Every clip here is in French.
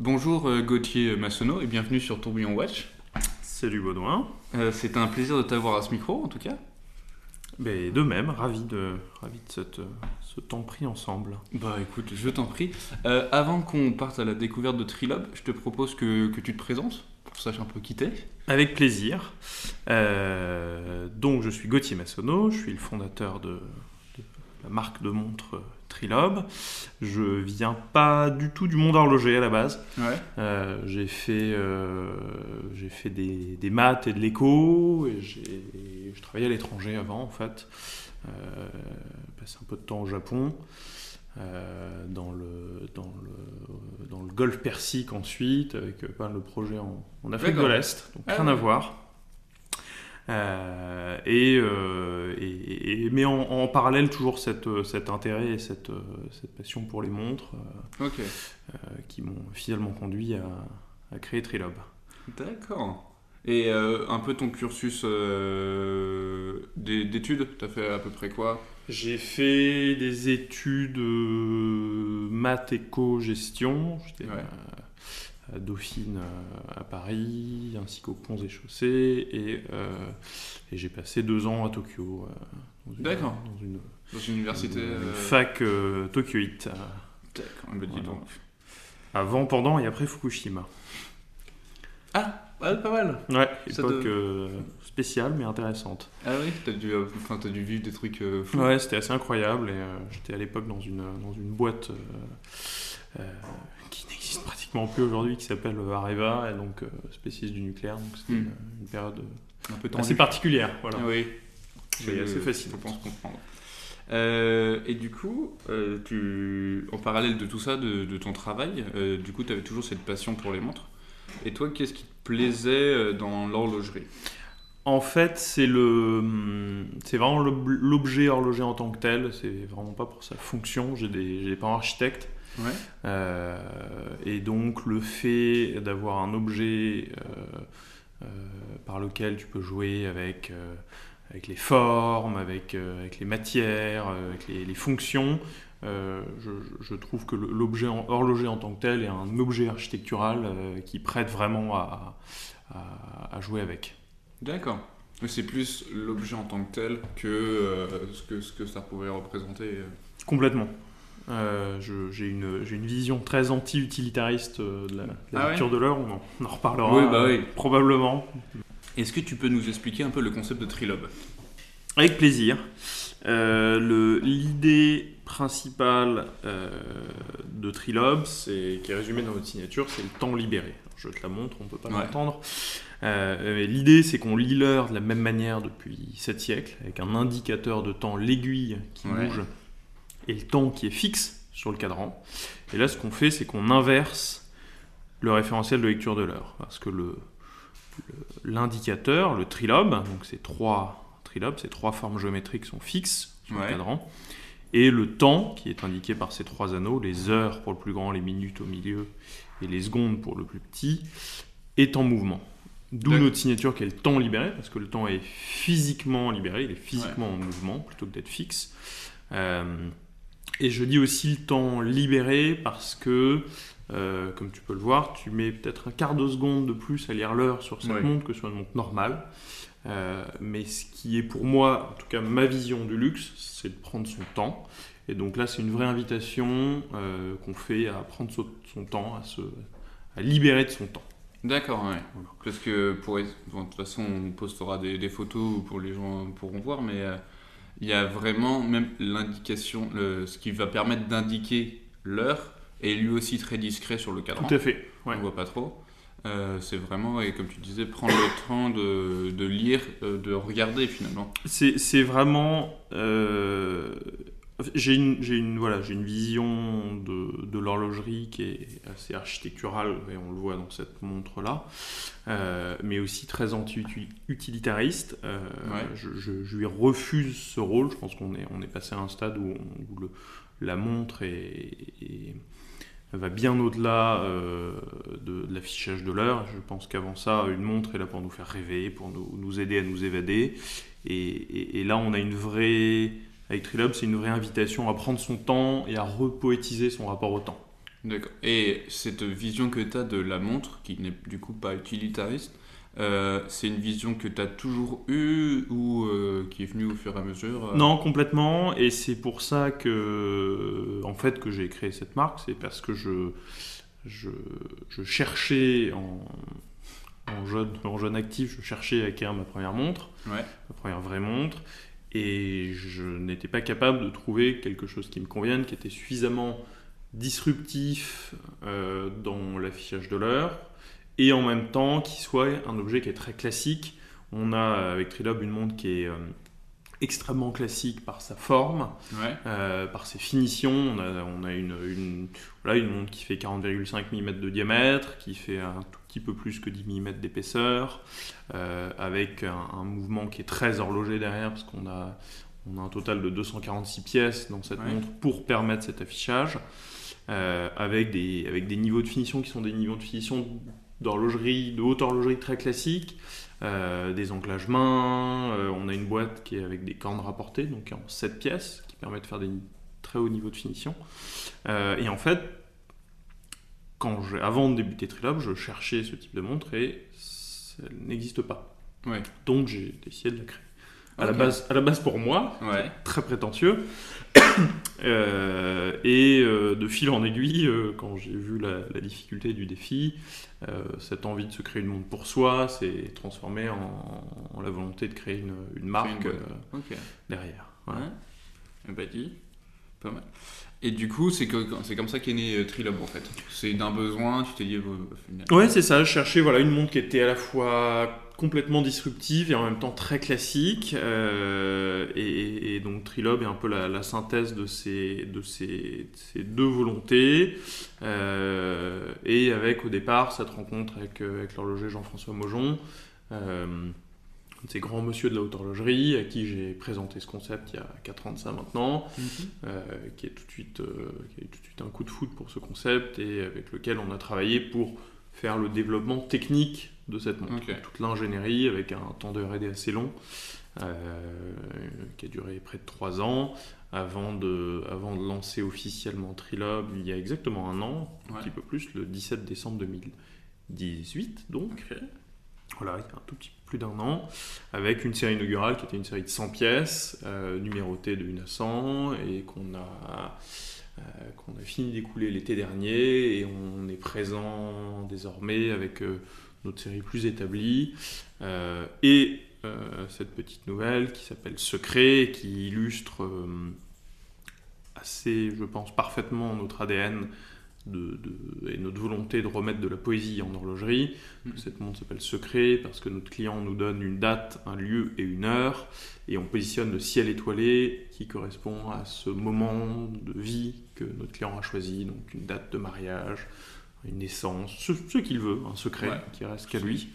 Bonjour euh, Gauthier Massonneau et bienvenue sur Tourbillon Watch. Salut Baudouin. Euh, c'est un plaisir de t'avoir à ce micro en tout cas. Ben, de même, ravi de, ravi de cette, ce temps pris ensemble. Bah écoute, je t'en prie. Euh, avant qu'on parte à la découverte de Trilob, je te propose que, que tu te présentes, pour que sache un peu qui t'es. Avec plaisir. Euh, donc, je suis Gauthier Massonneau, je suis le fondateur de, de la marque de montres Trilob. Je viens pas du tout du monde horloger à la base. Ouais. Euh, j'ai fait, euh, j'ai fait des, des maths et de l'éco, et j'ai, je travaillais à l'étranger avant en fait. Euh, passé un peu de temps au Japon, euh, dans, le, dans, le, dans le golfe Persique ensuite, avec mal de projets en, en Afrique de l'Est, donc Ah rien ouais. à voir. Euh, et, euh, et- et- mais en, en parallèle, toujours cette, euh, cet intérêt et cette, cette passion pour les montres euh, qui m'ont finalement conduit à, à créer Trilob. D'accord. Et un peu ton cursus d'é- d'études, t'as fait à peu près quoi? J'ai fait des études maths, éco, gestion. J'étais Ouais. À, Dauphine euh, à Paris, ainsi qu'aux Ponts et Chaussées. Et, euh, et j'ai passé deux ans à Tokyo. euh, dans une- D'accord. Dans une, Dans une université une fac Tokyoite. euh, D'accord, bah dis Voilà. donc. avant, pendant et après Fukushima. Ah, pas mal. Ouais, Ça époque euh, spéciale mais intéressante. Ah oui, t'as dû, euh, dû vivre des trucs euh, fous. Ouais, c'était assez incroyable. Et j'étais à l'époque dans une, dans une boîte n'existe pratiquement plus aujourd'hui, qui s'appelle euh, Areva, et donc euh, spécialiste du nucléaire. Donc c'était Hmm. une, une période euh, Un peu assez particulière. Voilà. Oui. Je- assez fascinant. Je pense comprendre. Euh, et du coup, euh, tu, en parallèle de tout ça, de, de ton travail, euh, du coup, tu avais toujours cette passion pour les montres. Et toi, qu'est-ce qui te plaisait dans l'horlogerie? En fait, c'est le, hum, c'est vraiment l'ob- l'objet horloger en tant que tel. C'est vraiment pas pour sa fonction. J'ai des, j'ai des parents architectes. Ouais. Euh, et donc le fait d'avoir un objet euh, euh, par lequel tu peux jouer avec, avec les formes, avec, avec les matières, avec les, les fonctions, euh, je, je trouve que l'objet en- horloger en tant que tel est un objet architectural euh, qui prête vraiment à, à- à jouer avec. D'accord. Mais c'est plus l'objet en tant que tel que, euh, ce, que ce que ça pouvait représenter. Complètement. Euh, J'ai une, une vision très anti-utilitariste euh, de la, de la Ah ouais de l'heure, on, en- on en reparlera Oui, bah euh, oui. probablement. Est-ce que tu peux nous expliquer un peu le concept de Trilob? Avec plaisir. Euh, L'idée principale euh, de Trilob, c'est, qui est résumée dans notre signature, c'est le temps libéré. Alors, je te la montre, on ne peut pas Ouais. l'entendre. Euh, L'idée, c'est qu'on lit l'heure de la même manière depuis 7 siècles, avec un indicateur de temps, l'aiguille qui Ouais. bouge, et le temps qui est fixe sur le cadran. Et là, ce qu'on fait, c'est qu'on inverse le référentiel de lecture de l'heure. Parce que le, l'indicateur, le trilobe, donc ces trois trilobes, ces trois formes géométriques sont fixes sur Ouais. le cadran. Et le temps, qui est indiqué par ces trois anneaux, les heures pour le plus grand, les minutes au milieu et les secondes pour le plus petit, est en mouvement. D'où notre signature qui est le temps libéré, parce que le temps est physiquement libéré, il est physiquement en mouvement plutôt que d'être fixe. Euh, et je dis aussi le temps libéré parce que, euh, comme tu peux le voir, tu mets peut-être un quart de seconde de plus à lire l'heure sur cette Ouais. montre que sur une montre normale. Euh, mais ce qui est pour moi, en tout cas ma vision du luxe, c'est de prendre son temps. Et donc là, c'est une vraie invitation euh, qu'on fait à prendre son, son temps, à se à libérer de son temps. D'accord, ouais. Voilà. Parce que, pour, bon, de toute façon, on postera des, des photos pour les gens pourront voir, mais il y a vraiment même l'indication, ce qui va permettre d'indiquer l'heure est lui aussi très discret sur le cadran. Tout à fait. Ouais. On voit pas trop. Euh, c'est vraiment, et comme tu disais, prendre le temps de, de lire, euh, de regarder finalement. C'est c'est vraiment. euh, j'ai une, j'ai une, voilà, j'ai une vision de, de l'horlogerie qui est assez architecturale, et on le voit dans cette montre-là, euh, mais aussi très anti-utilitariste. Euh, Ouais. je, je- je lui refuse ce rôle. Je pense qu'on est, on est passé à un stade où, on- où le, la montre est, est- va bien au-delà euh, de, de l'affichage de l'heure. Je pense qu'avant ça, une montre est là pour nous faire rêver, pour nous, nous aider à nous évader. Et, et- et là, on a une vraie. Avec Trilob, c'est une vraie invitation à prendre son temps et à repoétiser son rapport au temps. D'accord. Et cette vision que tu as de la montre, qui n'est du coup pas utilitariste, euh, c'est une vision que tu as toujours eue ou euh, qui est venue au fur et à mesure euh? Non, complètement. Et c'est pour ça que, en fait, que j'ai créé cette marque. C'est parce que je, je, je cherchais en, en, jeune, en jeune actif, je cherchais à acquérir ma première montre, Ouais. ma première vraie montre. Et je n'étais pas capable de trouver quelque chose qui me convienne, qui était suffisamment disruptif euh, dans l'affichage de l'heure et en même temps qui soit un objet qui est très classique. On a avec Trilob une montre qui est euh, extrêmement classique par sa forme, Ouais. euh, par ses finitions. On a, on a une, une, voilà, une montre qui fait 40,5 mm de diamètre, qui fait un tout petit peu plus que 10 mm d'épaisseur, euh, avec un, un mouvement qui est très horloger derrière, parce qu'on a, on a un total de 246 pièces dans cette Ouais. montre pour permettre cet affichage, euh, avec, des, avec des niveaux de finition qui sont des niveaux de finition d'horlogerie, de haute horlogerie très classique, euh, des anclages main, euh, on a une boîte qui est avec des cornes rapportées, donc en 7 pièces, qui permet de faire des très hauts niveaux de finition. Euh, et en fait, quand je- avant de débuter Trilob, je cherchais ce type de montre et ça n'existe pas. Ouais. Donc j'ai décidé de la créer. À, la base, à la base pour moi, Ouais. très prétentieux. Euh, et euh, de fil en aiguille, euh, quand j'ai vu la, la difficulté du défi, cette envie de se créer une montre pour soi s'est transformée en, en la volonté de créer une, une marque derrière. Ouais. Voilà. Dis. Et du coup, c'est comme ça qu'est né euh, Trilob en fait. C'est d'un besoin, tu t'es dit. euh. Ouais, c'est ça. Je cherchais voilà, une montre qui était à la fois complètement disruptive et en même temps très classique. euh, et, donc Trilob est un peu la, synthèse de ces, de ces, deux volontés. euh, et avec au départ cette rencontre avec, avec l'horloger Jean-François Maujon. De ces grands monsieur de la haute horlogerie à qui j'ai présenté ce concept il y a 4 ans de ça maintenant Mhm. euh, qui, est tout de suite, euh, qui a eu tout de suite un coup de foudre pour ce concept et avec lequel on a travaillé pour faire le développement technique de cette montre. Toute l'ingénierie avec un temps de R&D assez long euh, qui a duré près de 3 ans avant de, avant de lancer officiellement Trilob il y a exactement un an, un petit peu plus, le 17 décembre 2018 donc. Voilà, il y a un tout petit peu plus d'un an, avec une série inaugurale qui était une série de 100 pièces, euh, numérotée de 1 à 100, et qu'on a, euh, a fini d'écouler l'été dernier, et on est présent désormais avec euh, notre série plus établie, euh, et cette petite nouvelle qui s'appelle Secret, qui illustre assez, je pense, parfaitement notre ADN de, de- et notre volonté de remettre de la poésie en horlogerie. Mhm. Cette montre s'appelle Secret parce que notre client nous donne une date, un lieu et une heure, et on positionne le ciel étoilé qui correspond à ce moment de vie que notre client a choisi, donc une date de mariage, une naissance, ce, ce qu'il veut, un secret Ouais. qui reste qu'à lui.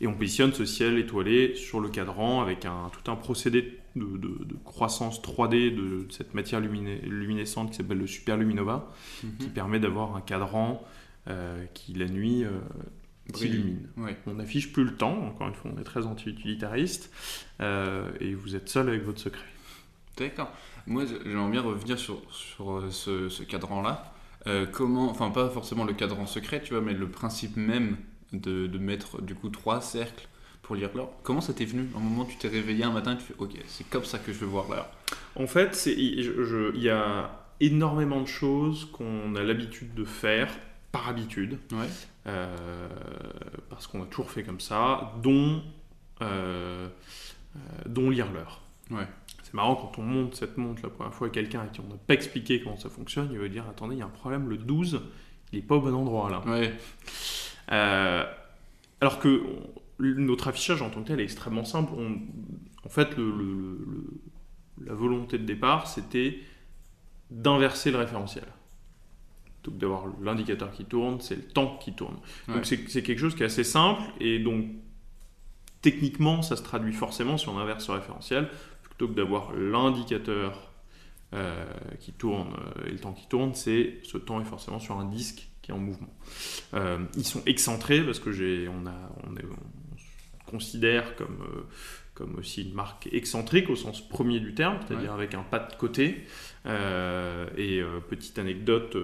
Et on positionne ce ciel étoilé sur le cadran avec un, tout un procédé de, de- de croissance 3D de, de cette matière luminescente qui s'appelle le Superluminova qui Mhm. permet d'avoir un cadran euh, qui la nuit euh, s'illumine. Ouais. On n'affiche plus le temps, encore une fois on est très anti-utilitariste, euh, et vous êtes seul avec votre secret. D'accord. Moi, j'aimerais bien revenir sur, sur euh, ce, ce cadran-là. Euh, comment, enfin pas forcément le cadran secret, tu vois, mais le principe même de, de mettre du coup trois cercles pour lire l'heure. Comment ça t'est venu? Un moment, tu t'es réveillé un matin et tu fais, ok, c'est comme ça que je veux voir l'heure. En fait, il y a énormément de choses qu'on a l'habitude de faire par habitude, Ouais. euh, parce qu'on a toujours fait comme ça, dont, euh, dont lire l'heure. Ouais. C'est marrant quand on monte cette montre la première fois à quelqu'un à qui on n'a pas expliqué comment ça fonctionne, il va dire attendez, il y a un problème, le 12, il n'est pas au bon endroit là. Ouais. Euh, alors que notre affichage en tant que tel est extrêmement simple. On- en fait, le- le- le- le- la volonté de départ, c'était d'inverser le référentiel. Que d'avoir l'indicateur qui tourne, c'est le temps qui tourne. Ouais. Donc c'est quelque chose qui est assez simple et donc techniquement, ça se traduit forcément si on inverse ce référentiel. Plutôt que d'avoir l'indicateur euh, qui tourne euh, et le temps qui tourne, c'est ce temps est forcément sur un disque qui est en mouvement. Euh, ils sont excentrés parce que j'ai, on, a, on, est- on se considère comme, euh, comme aussi une marque excentrique au sens premier du terme, c'est-à-dire avec un pas de côté. Et petite anecdote,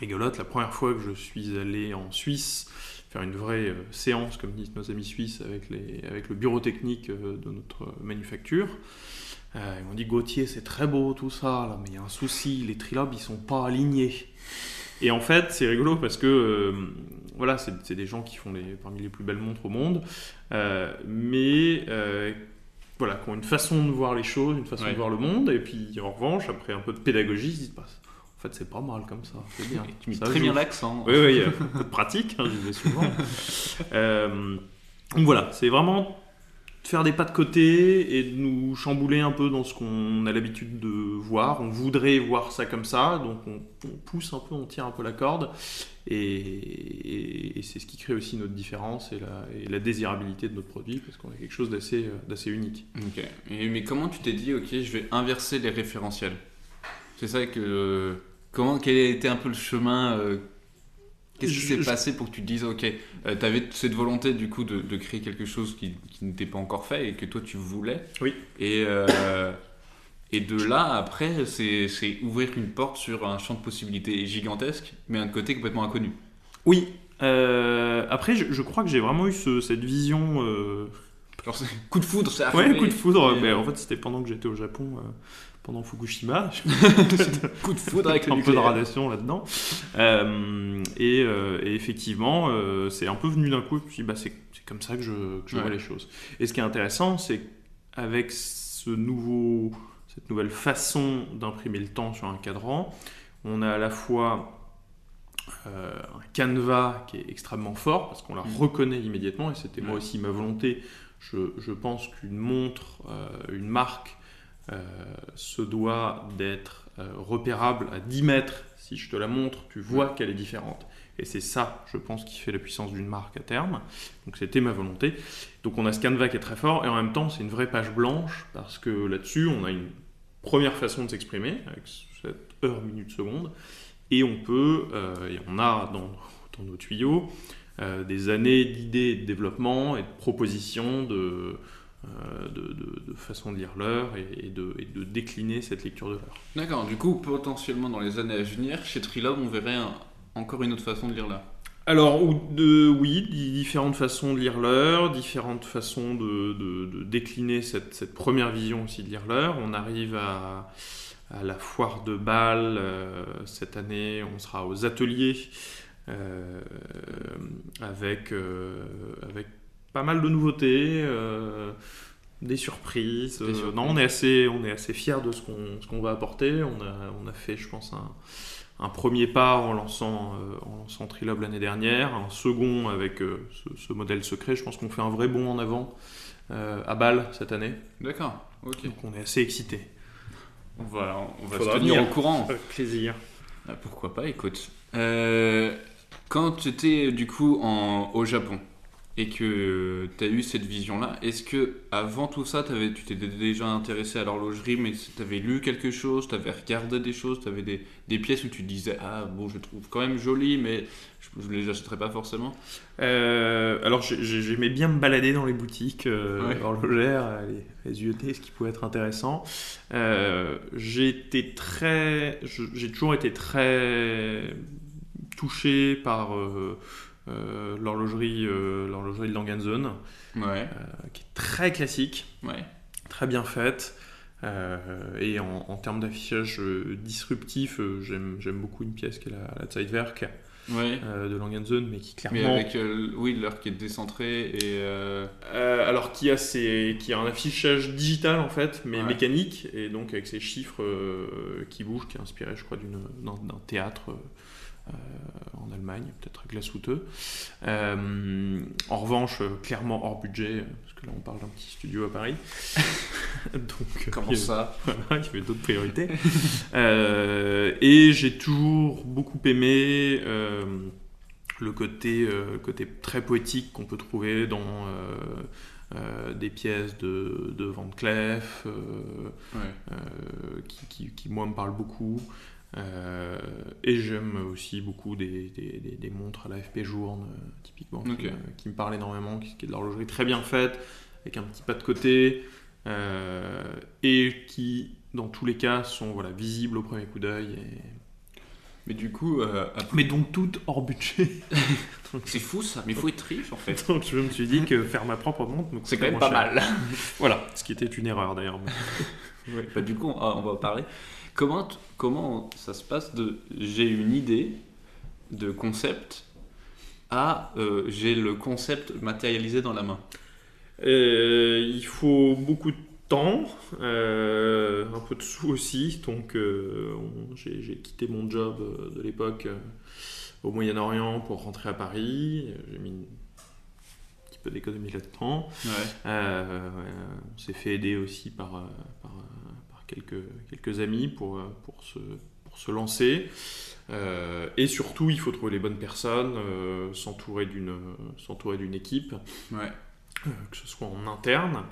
rigolote. La première fois que je suis allé en Suisse faire une vraie euh, séance, comme disent nos amis suisses, avec, les, avec le bureau technique euh, de notre manufacture, euh, ils m'ont dit Gauthier, c'est très beau tout ça, là, mais il y a un souci, les trilobes ils sont pas alignés. Et en fait, c'est rigolo parce que voilà, c'est des gens qui font les, parmi les plus belles montres au monde, mais voilà, qui ont une façon de voir les choses, une façon de voir le monde, et puis en revanche, après un peu de pédagogie, ils se disent bah, en fait, c'est pas mal comme ça, c'est bien. tu mets très bien l'accent. Oui, oui, a de pratique, hein, je vais souvent. euh, donc voilà, c'est vraiment faire des pas de côté et de nous chambouler un peu dans ce qu'on a l'habitude de voir. On voudrait voir ça comme ça, donc on, pousse un peu, on tire un peu la corde, et, c'est ce qui crée aussi notre différence et la, et la désirabilité de notre produit, parce qu'on a quelque chose d'assez, d'assez unique. Ok, mais comment tu t'es dit, ok, je vais inverser les référentiels? C'est ça que Comment, quel a été un peu le chemin euh, Qu'est-ce qui s'est passé pour que tu te dises, ok, euh, tu avais cette volonté du coup de, créer quelque chose qui, n'était pas encore fait et que toi tu voulais. Oui. Et, euh, et de là, après, c'est ouvrir une porte sur un champ de possibilités gigantesque, mais un côté complètement inconnu. Oui. après, je, crois que j'ai vraiment eu cette vision. Coup de foudre, ça Ouais, coup de foudre. Mais en fait, c'était pendant que j'étais au Japon pendant Fukushima. Coup de foudre avec un peu de radiation là-dedans. Euh, euh, et, effectivement, euh, c'est un peu venu d'un coup. Je bah, c'est comme ça que je, vois les choses. Et ce qui est intéressant, c'est qu'avec ce nouveau, cette nouvelle façon d'imprimer le temps sur un cadran, on a à la fois un canevas qui est extrêmement fort parce qu'on la mm. reconnaît immédiatement et c'était moi aussi ma volonté. Je, je pense qu'une montre, une marque euh, se doit d'être euh, repérable à 10 mètres. Si je te la montre, tu vois qu'elle est différente. Et c'est ça, je pense, qui fait la puissance d'une marque à terme. Donc c'était ma volonté. Donc on a ce canevas qui est très fort et en même temps c'est une vraie page blanche parce que là-dessus on a une première façon de s'exprimer avec cette heure, minute, seconde. Et on peut, euh, et on a dans, dans nos tuyaux, des années d'idées de développement et de propositions de, euh, de, façon de lire l'heure et, de, décliner cette lecture de l'heure. D'accord, du coup, potentiellement dans les années à venir, chez Trilog, on verrait encore une autre façon de lire l'heure. Alors, ou de, oui, différentes façons de lire l'heure, différentes façons de, décliner cette, première vision aussi de lire l'heure. On arrive à, la foire de Bâle euh, cette année, on sera aux ateliers euh, avec, avec pas mal de nouveautés, euh, des surprises. Euh, non, on est assez, on est assez fiers de ce qu'on, ce qu'on va apporter. On a, on a fait, je pense, un, un premier pas en lançant, euh, en lançant Trilob l'année dernière, un second avec ce, modèle secret. Je pense qu'on fait un vrai bond en avant à Bâle cette année. D'accord, ok. Donc on est assez excités. On va, on va se tenir au courant. Avec plaisir. Ah, pourquoi pas, écoute. Quand tu étais du coup en, au Japon, et que tu as eu cette vision-là, est-ce que avant tout ça, avais, tu t'étais déjà intéressé à l'horlogerie, mais tu avais lu quelque chose, tu avais regardé des choses, tu avais des, des, pièces où tu disais Ah, bon, je trouve quand même joli, mais je ne les achèterais pas forcément euh, Alors, j'aimais bien me balader dans les boutiques euh, horlogères, les, les ce qui pouvait être intéressant. Euh, très. J'ai toujours été très touché par. Euh, euh, l'horlogerie euh, l'horlogerie de Langenzen, euh, qui est très classique, ouais. très bien faite. et en, termes d'affichage disruptif, j'aime beaucoup une pièce qui est la, la Zeitwerk de Langenzen, mais qui clairement. Mais avec oui, l'heure qui est décentrée et. alors qui a, qui a un affichage digital en fait, mais mécanique, et donc avec ces chiffres qui bougent, qui est inspiré, je crois, d'un théâtre en Allemagne, peut-être à Glashütte. Euh, en revanche, euh, clairement hors budget, parce que là on parle d'un petit studio à Paris. Donc, Comment ça Il y avait d'autres priorités. et j'ai toujours beaucoup aimé le côté, côté très poétique qu'on peut trouver dans des pièces de, de Van Cleef, qui, qui, qui, moi me parlent beaucoup. Euh, et j'aime aussi beaucoup des, des, des, montres à la FP Journe, euh, typiquement, qui, me parlent énormément, qui, est de l'horlogerie très bien faite, avec un petit pas de côté, euh, et qui, dans tous les cas, sont voilà, visibles au premier coup d'œil. Et... Mais du coup, euh, après- Mais donc tout hors budget. c'est fou ça, mais il faut être riche en fait. Donc je me suis dit que faire ma propre montre C'est quand même pas cher. mal. Voilà, ce qui était une erreur d'ailleurs. mais- Ouais, bah, du coup, on, on va en parler. Comment, comment ça se passe de j'ai une idée de concept à euh, j'ai le concept matérialisé dans la main? Euh, il faut beaucoup de temps, euh, un peu de sous aussi. Donc, on- j'ai quitté mon job de l'époque au Moyen-Orient pour rentrer à Paris. J'ai mis une- un petit peu d'économie là-dedans. Ouais. Euh, on s'est fait aider aussi par quelques, quelques amis pour, euh, pour, se, pour se lancer. Euh, et surtout, il faut trouver les bonnes personnes, euh, s'entourer d'une équipe Ouais. euh, que ce soit en interne.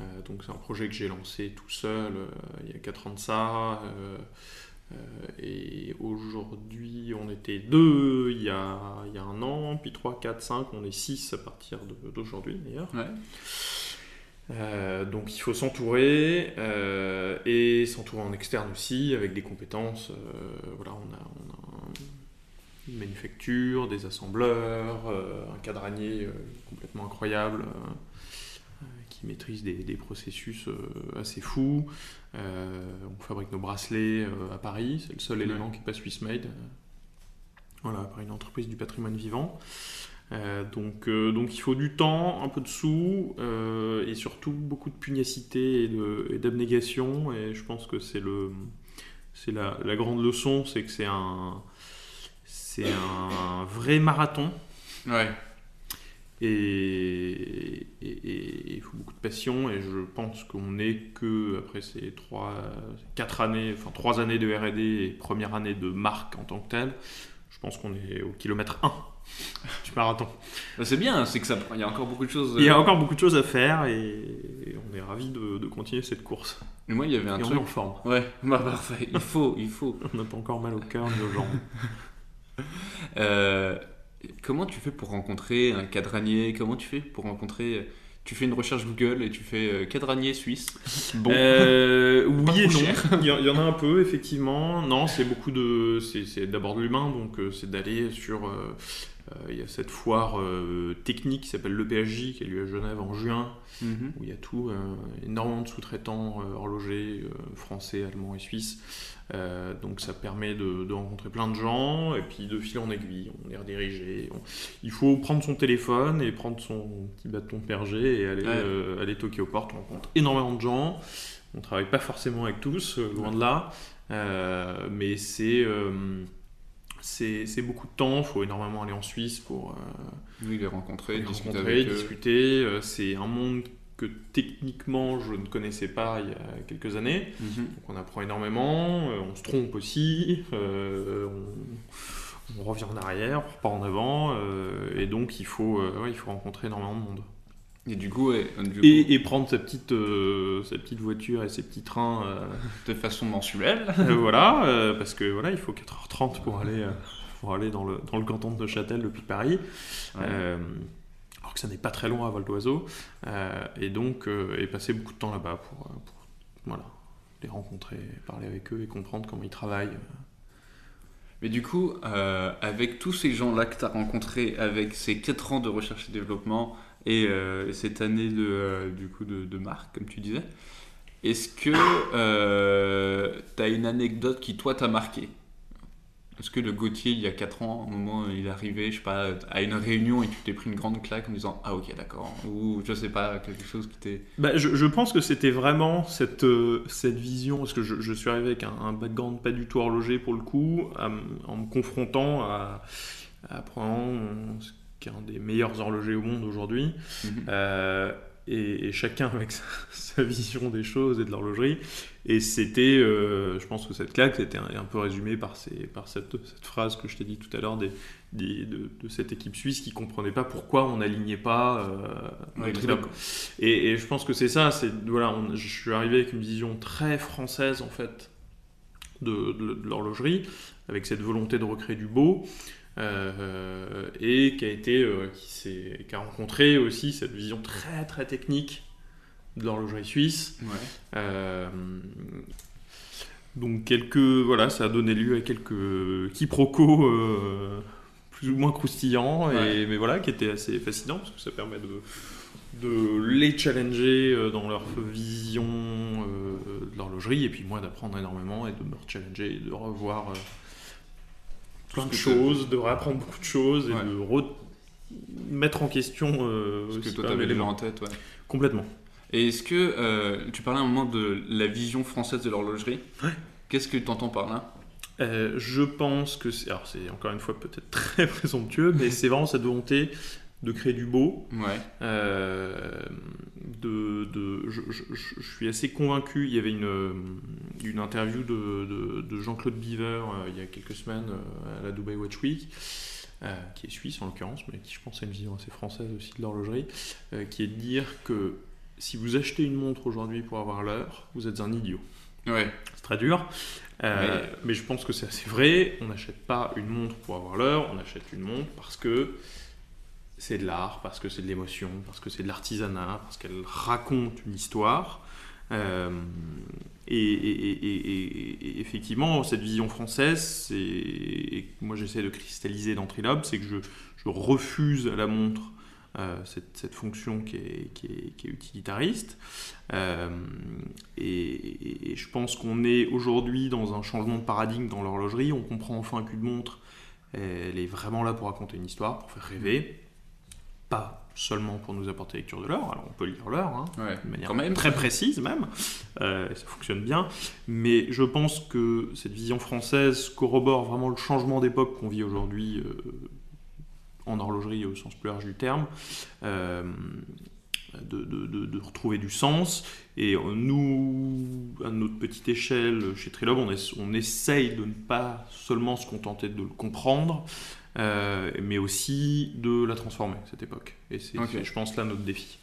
Euh, donc c'est un projet que j'ai lancé tout seul euh, il y a 4 ans de ça. et aujourd'hui, on était deux il y a, il y a un an, puis 3, 4, 5, on est 6 à partir d'aujourd'hui d'ailleurs. Ouais. Euh, donc il faut s'entourer euh, et s'entourer en externe aussi avec des compétences. euh, voilà, on a, on a un- une manufacture, des assembleurs, un cadranier complètement incroyable qui maîtrise des, des processus assez fous. On fabrique nos bracelets à Paris, c'est le seul Ouais. élément qui n'est pas Swiss Made. Voilà, par une entreprise du patrimoine vivant. Euh, donc, euh, donc il faut du temps, un peu de sous euh, et surtout beaucoup de pugnacité et d'abnégation. Et, je pense que c'est le, c'est la, la grande leçon, c'est que c'est un, c'est un vrai marathon. Ouais. Et il faut beaucoup de passion et je pense qu'on n'est que après ces trois, quatre années, enfin trois années de R&D et première année de marque en tant que telle, je pense qu'on est au kilomètre 1 du marathon. Bah, c'est bien, c'est que ça. Il y a encore beaucoup de choses. euh, Il y a encore beaucoup de choses à faire et, et on est ravis de, de continuer cette course. Mais moi, il y avait un et on est truc. en forme. Ouais, bah parfait. Il faut, il faut. On n'a pas encore mal au cœur ni aux jambes. Euh, comment tu fais pour rencontrer un cadranier Comment tu fais pour rencontrer Tu fais une recherche Google et tu fais euh, cadranier suisse. Bon. Euh, oui et non. cher. Il y, en- a un peu, effectivement. Non, c'est beaucoup de. C'est d'abord de l'humain, donc euh, c'est d'aller sur. Euh, il y a cette foire euh, technique qui s'appelle l'EPHJ, qui a lieu à Genève en juin, Mhm. où il y a tout, euh, énormément de sous-traitants horlogers, français, allemands et suisses. Donc ça permet de, de rencontrer plein de gens, et puis de fil en aiguille, on est redirigé. On- Il faut prendre son téléphone et prendre son petit bâton de berger et aller, Ouais. aller toquer aux portes. On rencontre énormément de gens. On travaille pas forcément avec tous, loin de là. Mais c'est... c'est beaucoup de temps, il faut énormément aller en Suisse pour, euh, Oui, les rencontrer, les discuter rencontrer, avec eux. discuter. Euh, C'est un monde que techniquement je ne connaissais pas il y a quelques années. Mhm. Donc on apprend énormément, euh, on se trompe aussi, euh, on, on revient en arrière, on repart en avant, et donc il faut, ouais, il faut rencontrer énormément de monde. Et du coup, ouais, du coup, Et, et prendre sa petite, euh, sa petite voiture et ses petits trains, euh, de façon mensuelle. euh, voilà, parce que voilà, il faut 4h30 pour aller, pour aller dans, le, dans le canton de Neuchâtel depuis Paris. Ouais. Alors que ça n'est pas très loin à vol d'oiseau, et donc et passer beaucoup de temps là-bas pour, pour, voilà, les rencontrer, parler avec eux et comprendre comment ils travaillent. Mais du coup, euh, avec tous ces gens-là que tu as rencontrés, avec ces 4 ans de recherche et développement et euh, cette année de, euh, du coup de, de marque, comme tu disais, est-ce que tu as une anecdote qui, toi, t'a marqué? Est-ce que le Gauthier, il y a 4 ans, au moment où il est arrivé, je sais pas, à une réunion et tu t'es pris une grande claque en disant Ah, ok, d'accord, ou je sais pas, quelque chose qui t'est. Bah, je, je pense que c'était vraiment cette, euh, cette vision, parce que je, je suis arrivé avec un, un background pas du tout horloger pour le coup, à en me confrontant à, à probablement ce qui est un des meilleurs horlogers au monde aujourd'hui. Mhm. Euh, et, et chacun avec sa, sa vision des choses et de l'horlogerie. Et c'était, euh, je pense que cette claque, c'était un, un peu résumé par, ces, par cette, cette phrase que je t'ai dit tout à l'heure des, des- de, de cette équipe suisse qui comprenait pas pourquoi on n'alignait pas euh, Ouais. Et, et je pense que c'est ça, c'est voilà, on- je suis arrivé avec une vision très française en fait de, de- de l'horlogerie, avec cette volonté de recréer du beau, euh, et qui a été, euh, qui, a rencontré aussi cette vision très très technique de l'horlogerie suisse. Ouais. Euh, Donc quelques voilà, ça a donné lieu à quelques quiproquos plus ou moins croustillants, et, mais voilà, qui étaient assez fascinants parce que ça permet de, de les challenger dans leur vision de l'horlogerie, et puis moi d'apprendre énormément et de me challenger et de revoir plein de choses, de réapprendre beaucoup de choses et de mettre en question ce que toi t'avais en tête, ouais. Complètement. Et est-ce que euh, tu parlais un moment de la vision française de l'horlogerie ouais. Qu'est-ce que tu entends par là? Euh, Je pense que c'est. Alors, c'est encore une fois peut-être très présomptueux, mais c'est vraiment cette volonté de créer du beau. Ouais. Euh, de, de je, je, suis assez convaincu. Il y avait une, une interview de, de, Jean-Claude Beaver il y a quelques semaines à la Dubai Watch Week. qui est suisse en l'occurrence, mais qui je pense a une vision assez française aussi de l'horlogerie, qui est de dire que si vous achetez une montre aujourd'hui pour avoir l'heure, vous êtes un idiot. Ouais. C'est très dur. Euh, mais je pense que c'est assez vrai. On n'achète pas une montre pour avoir l'heure, on achète une montre parce que c'est de l'art, parce que c'est de l'émotion, parce que c'est de l'artisanat, parce qu'elle raconte une histoire. Euh, et, effectivement, cette vision française, et moi j'essaie de cristalliser dans Trilob, c'est que je, refuse à la montre euh, cette, fonction qui est, qui est, utilitariste. Euh, et, je pense qu'on est aujourd'hui dans un changement de paradigme dans l'horlogerie. On comprend enfin qu'une montre, elle est vraiment là pour raconter une histoire, pour faire rêver. Pas seulement pour nous apporter lecture de l'heure, alors on peut lire l'heure, hein, de manière même. très précise même, euh, ça fonctionne bien, mais je pense que cette vision française corrobore vraiment le changement d'époque qu'on vit aujourd'hui en horlogerie au sens plus large du terme, euh, de, de, retrouver du sens. Et nous, à notre petite échelle, chez Trilob, on, on essaye de ne pas seulement se contenter de le comprendre, euh, mais aussi de la transformer, cette époque. Et c'est, je pense, là notre défi.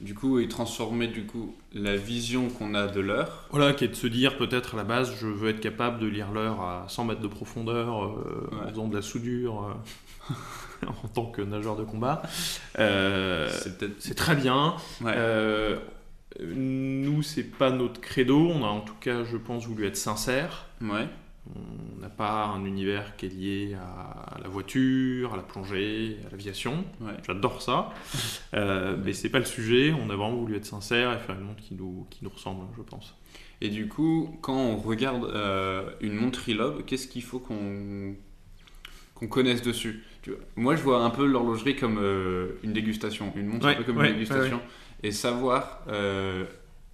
Du coup, et transformer du coup la vision qu'on a de l'heure. Voilà, qui est de se dire peut-être à la base, je veux être capable de lire l'heure à 100 mètres de profondeur euh, en faisant de la soudure euh, en tant que nageur de combat. Euh, c'est très bien. Euh, nous, c'est pas notre credo. On a en tout cas, je pense, voulu être sincère. Ouais. On n'a pas un univers qui est lié à la voiture, à la plongée, à l'aviation. J'adore ça. euh, mais c'est pas le sujet. On a vraiment voulu être sincère et faire une montre qui nous, qui nous ressemble, je pense. Et du coup, quand on regarde euh, une montre Relob, qu'est-ce qu'il faut qu'on qu'on connaisse dessus? Moi, je vois un peu l'horlogerie comme euh, une dégustation, une montre un peu comme une dégustation. Et savoir euh,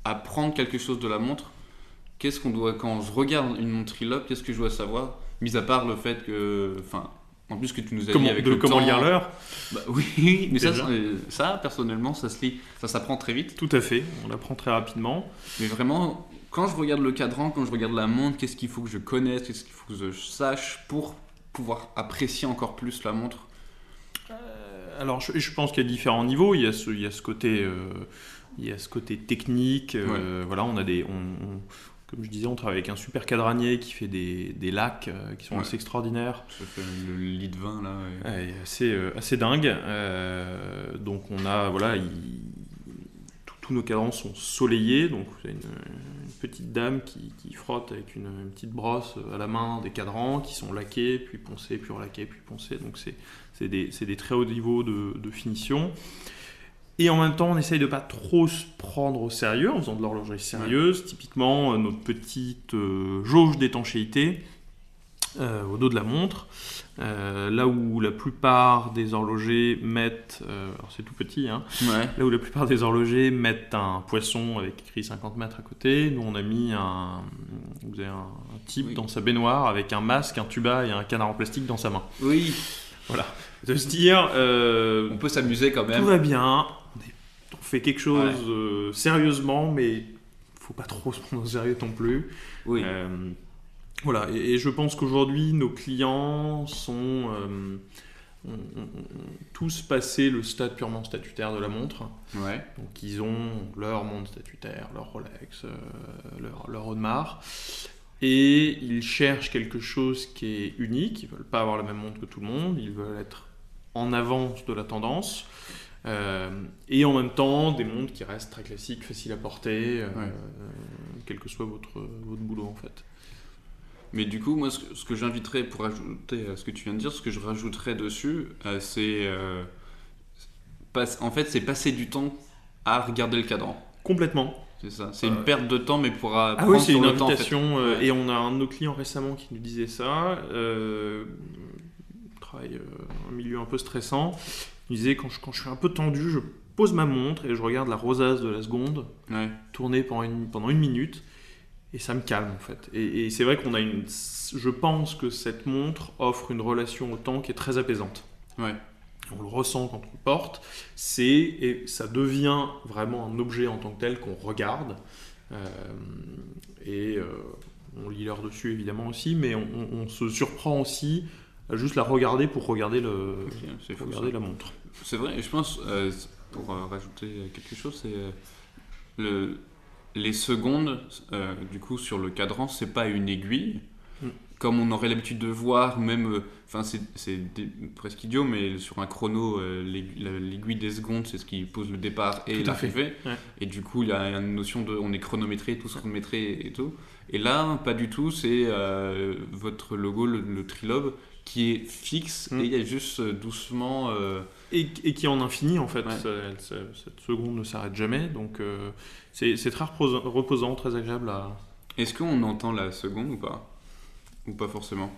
apprendre quelque chose de la montre, qu'est-ce qu'on doit, quand je regarde une montre Relob, qu'est-ce que je dois savoir Mis à part le fait que, enfin, en plus que tu nous as dit avec de, comment lire l'heure bah, Oui, mais ça, ça, personnellement, ça se lit, ça s'apprend très vite. Tout à fait, on l'apprend très rapidement. Mais vraiment, quand je regarde le cadran, quand je regarde la montre, qu'est-ce qu'il faut que je connaisse, qu'est-ce qu'il faut que je sache pour pouvoir apprécier encore plus la montre? Euh, Alors, je, pense qu'il y a différents niveaux. Il y a ce, il y a ce côté, euh, il y a ce côté technique. Euh, voilà, on a des, on, comme je disais, on travaille avec un super cadranier qui fait des, des lacs euh, qui sont assez extraordinaires. Ça fait le lit de vin là. Ouais. assez, euh, assez dingue. Euh, donc on a, voilà, tous nos cadrans sont soleillés. Donc vous avez une, petite dame qui, qui frotte avec une, petite brosse à la main des cadrans qui sont laqués, puis poncés, puis relaqués, puis poncés. Donc c'est des, des, très hauts niveaux de, de finition. Et en même temps, on essaye de pas trop se prendre au sérieux en faisant de l'horlogerie sérieuse. Typiquement, euh, notre petite euh, jauge d'étanchéité euh, au dos de la montre. là où la plupart des horlogers mettent, alors c'est tout petit, hein, là où la plupart des horlogers mettent un poisson avec écrit 50 mètres à côté, nous on a mis un, vous avez un, type dans sa baignoire avec un masque, un tuba et un canard en plastique dans sa main. Oui. Voilà. De se dire. on peut s'amuser quand même. Tout va bien, on fait quelque chose euh, sérieusement, mais faut pas trop se prendre au sérieux non plus. Oui. Euh, voilà, et, je pense qu'aujourd'hui, nos clients sont euh, ont, tous passé le stade purement statutaire de la montre. Ouais. Donc ils ont leur montre statutaire, leur Rolex, leur, leur Audemars. Et ils cherchent quelque chose qui est unique. Ils veulent pas avoir la même montre que tout le monde. Ils veulent être en avance de la tendance. Euh, et en même temps, des montres qui restent très classiques, faciles à porter, euh, quel que soit votre, votre boulot en fait. Mais du coup, moi, ce que, j'inviterais pour ajouter à ce que tu viens de dire, ce que je rajouterais dessus, euh, c'est. euh, en fait, c'est passer du temps à regarder le cadran. Complètement. C'est ça. C'est Euh, une perte de temps, mais pour Ah oui, c'est une le temps. en fait. invitation. euh. Et on a un de nos clients récemment qui nous disait ça. Euh, il travaille euh, un milieu un peu stressant. Il disait quand je, quand je suis un peu tendu, je pose ma montre et je regarde la rosace de la seconde Ouais. tourner pendant une, pendant une minute et ça me calme en fait. Et, et c'est vrai qu'on a une. Je pense que cette montre offre une relation au temps qui est très apaisante. Ouais. On le ressent quand on le porte. C'est et ça devient vraiment un objet en tant que tel qu'on regarde. Euh, et euh, on lit l'heure dessus évidemment aussi, mais on, on- on se surprend aussi à juste la regarder pour regarder, le, pour regarder la montre. C'est vrai, et je pense, euh, pour rajouter quelque chose, c'est le, les secondes, du coup, sur le cadran, c'est pas une aiguille. Mm. Comme on aurait l'habitude de voir, même, euh, enfin, c'est presque idiot, mais sur un chrono, euh, l'aiguille la- l'aiguille des secondes, c'est ce qui pose le départ et l'arrivée. Ouais. Et du coup, il y a une notion de, on est chronométré, tous chronométrés et tout. Et là, pas du tout, c'est euh, votre logo, le, le trilobe, qui est fixe Mm. et il y a juste doucement. Et, et qui est en infini en fait. Ouais. Ça- elle- ça- cette seconde ne s'arrête jamais. Donc c'est très reposa- reposant, très agréable à. Est-ce qu'on entend la seconde ou pas? Ou pas forcément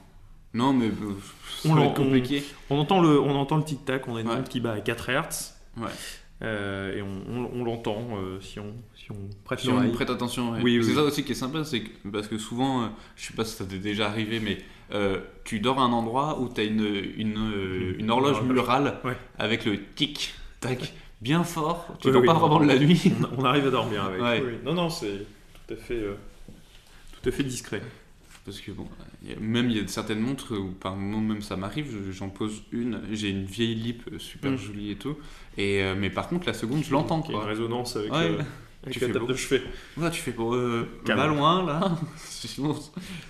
Non, mais euh, ça On va être compliqué. On entend le, on entend le tic-tac, on a une Ouais. montre qui bat à 4 Hz. Ouais. Euh, et on, on- on l'entend euh, si, on, si on prête Si on prête attention. ouais. Oui, oui, c'est oui. ça aussi qui est sympa, c'est que, parce que souvent, euh, je sais pas si ça t'est déjà arrivé, mais tu dors à un endroit où tu as une, une, une horloge murale Ouais. avec le tic, tac, bien fort. Tu dors pas vraiment de la nuit. On, arrive à dormir avec. Ouais. Non, non, c'est tout à fait, tout à fait discret. Parce que bon, même il y a certaines montres où par moment même ça m'arrive, je- j'en pose une, j'ai une vieille lip euh, super Mm. jolie et tout, et euh, mais par contre la seconde je l'entends Il y a une quoi. résonance avec, Ouais. euh, avec Tu la fais table beau. de chevet. Ouais, tu fais pour euh, pas loin là. Sinon,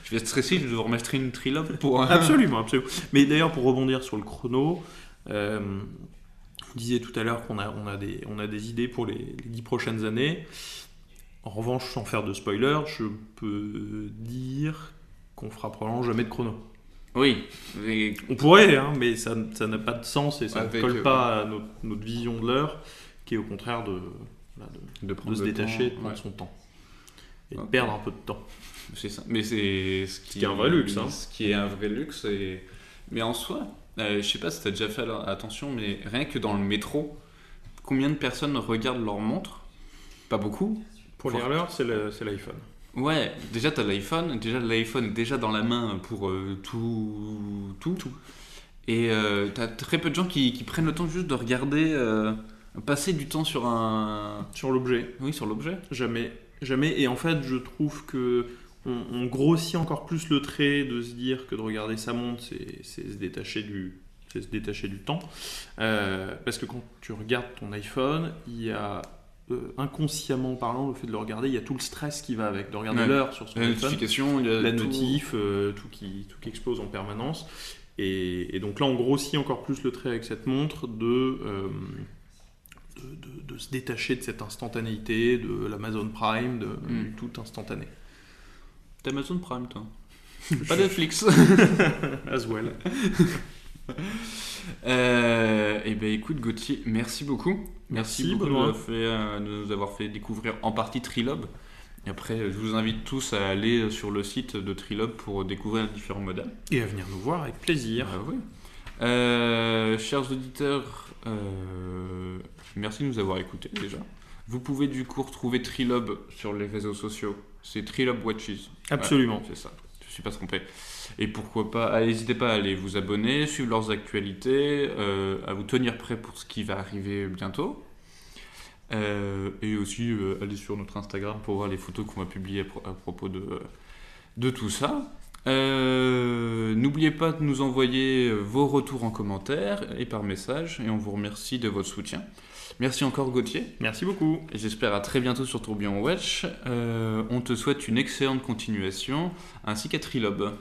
je vais être stressé, je vais devoir m'acheter une trilobe pour. Absolument, absolument. Mais d'ailleurs, pour rebondir sur le chrono, on disait tout à l'heure qu'on a, on a, des, on a des idées pour les, les 10 prochaines années. En revanche, sans faire de spoiler, je peux dire qu'on fera probablement jamais de chrono. Oui, mais On pourrait, hein, mais ça ça n'a pas de sens et ça Avec, ne colle euh, pas à notre, notre vision de l'heure, qui est au contraire de, voilà, de, de de prendre se détacher, de prendre ouais, son temps. Et de perdre un peu de temps. c'est ça. Mais c'est ce qui, qui est un vrai luxe, hein. Ce qui est un vrai luxe. Et... Mais en soi, euh, je sais pas si t'as déjà fait attention, mais rien que dans le métro, combien de personnes regardent leur montre? Pas beaucoup. Pour Faut- lire l'heure, c'est le- c'est l'iPhone. Ouais, déjà t'as l'iPhone, déjà l'iPhone est déjà dans la main pour euh, tout, tout, Et euh, t'as très peu de gens qui, qui prennent le temps juste de regarder, euh, passer du temps sur un, Sur l'objet, oui, sur l'objet. Jamais, jamais. Et en fait, je trouve que on, on grossit encore plus le trait de se dire que de regarder sa montre, c'est se détacher du, c'est se détacher du temps. Euh, parce que quand tu regardes ton iPhone, il y a euh, inconsciemment parlant, le fait de le regarder, il y a tout le stress qui va avec, de regarder Ouais. l'heure sur son La notification, il y a la tout- notif, euh, tout qui, tout qui explose en permanence. Et, et donc là, on grossit encore plus le trait avec cette montre de, euh, de, de- de se détacher de cette instantanéité, de l'Amazon Prime, de, Mm. du tout instantané. T'as Amazon Prime, toi Pas Netflix As well. Euh, et ben écoute Gauthier, merci beaucoup. Merci, Merci, beaucoup de Benoît. nous, avoir fait, euh, de nous avoir fait découvrir en partie Trilob. Et après, je vous invite tous à aller sur le site de Trilob pour découvrir les différents modèles. Et à venir nous voir avec plaisir. Ah oui. Euh, chers auditeurs, euh, merci de nous avoir écoutés déjà. Vous pouvez du coup retrouver Trilob sur les réseaux sociaux. C'est Trilob Watches. Absolument. Ouais, c'est ça. Suis pas trompé. Et pourquoi pas, ah, n'hésitez pas à aller vous abonner, suivre leurs actualités, euh, à vous tenir prêt pour ce qui va arriver bientôt. Euh, et aussi euh, aller sur notre Instagram pour voir les photos qu'on va publier à, pro- à propos de, de tout ça. N'oubliez pas de nous envoyer vos retours en commentaire et par message, et on vous remercie de votre soutien. Merci encore Gauthier. Merci beaucoup. Et j'espère à très bientôt sur Tourbillon Watch. Euh, on te souhaite une excellente continuation, ainsi qu'à Trilob.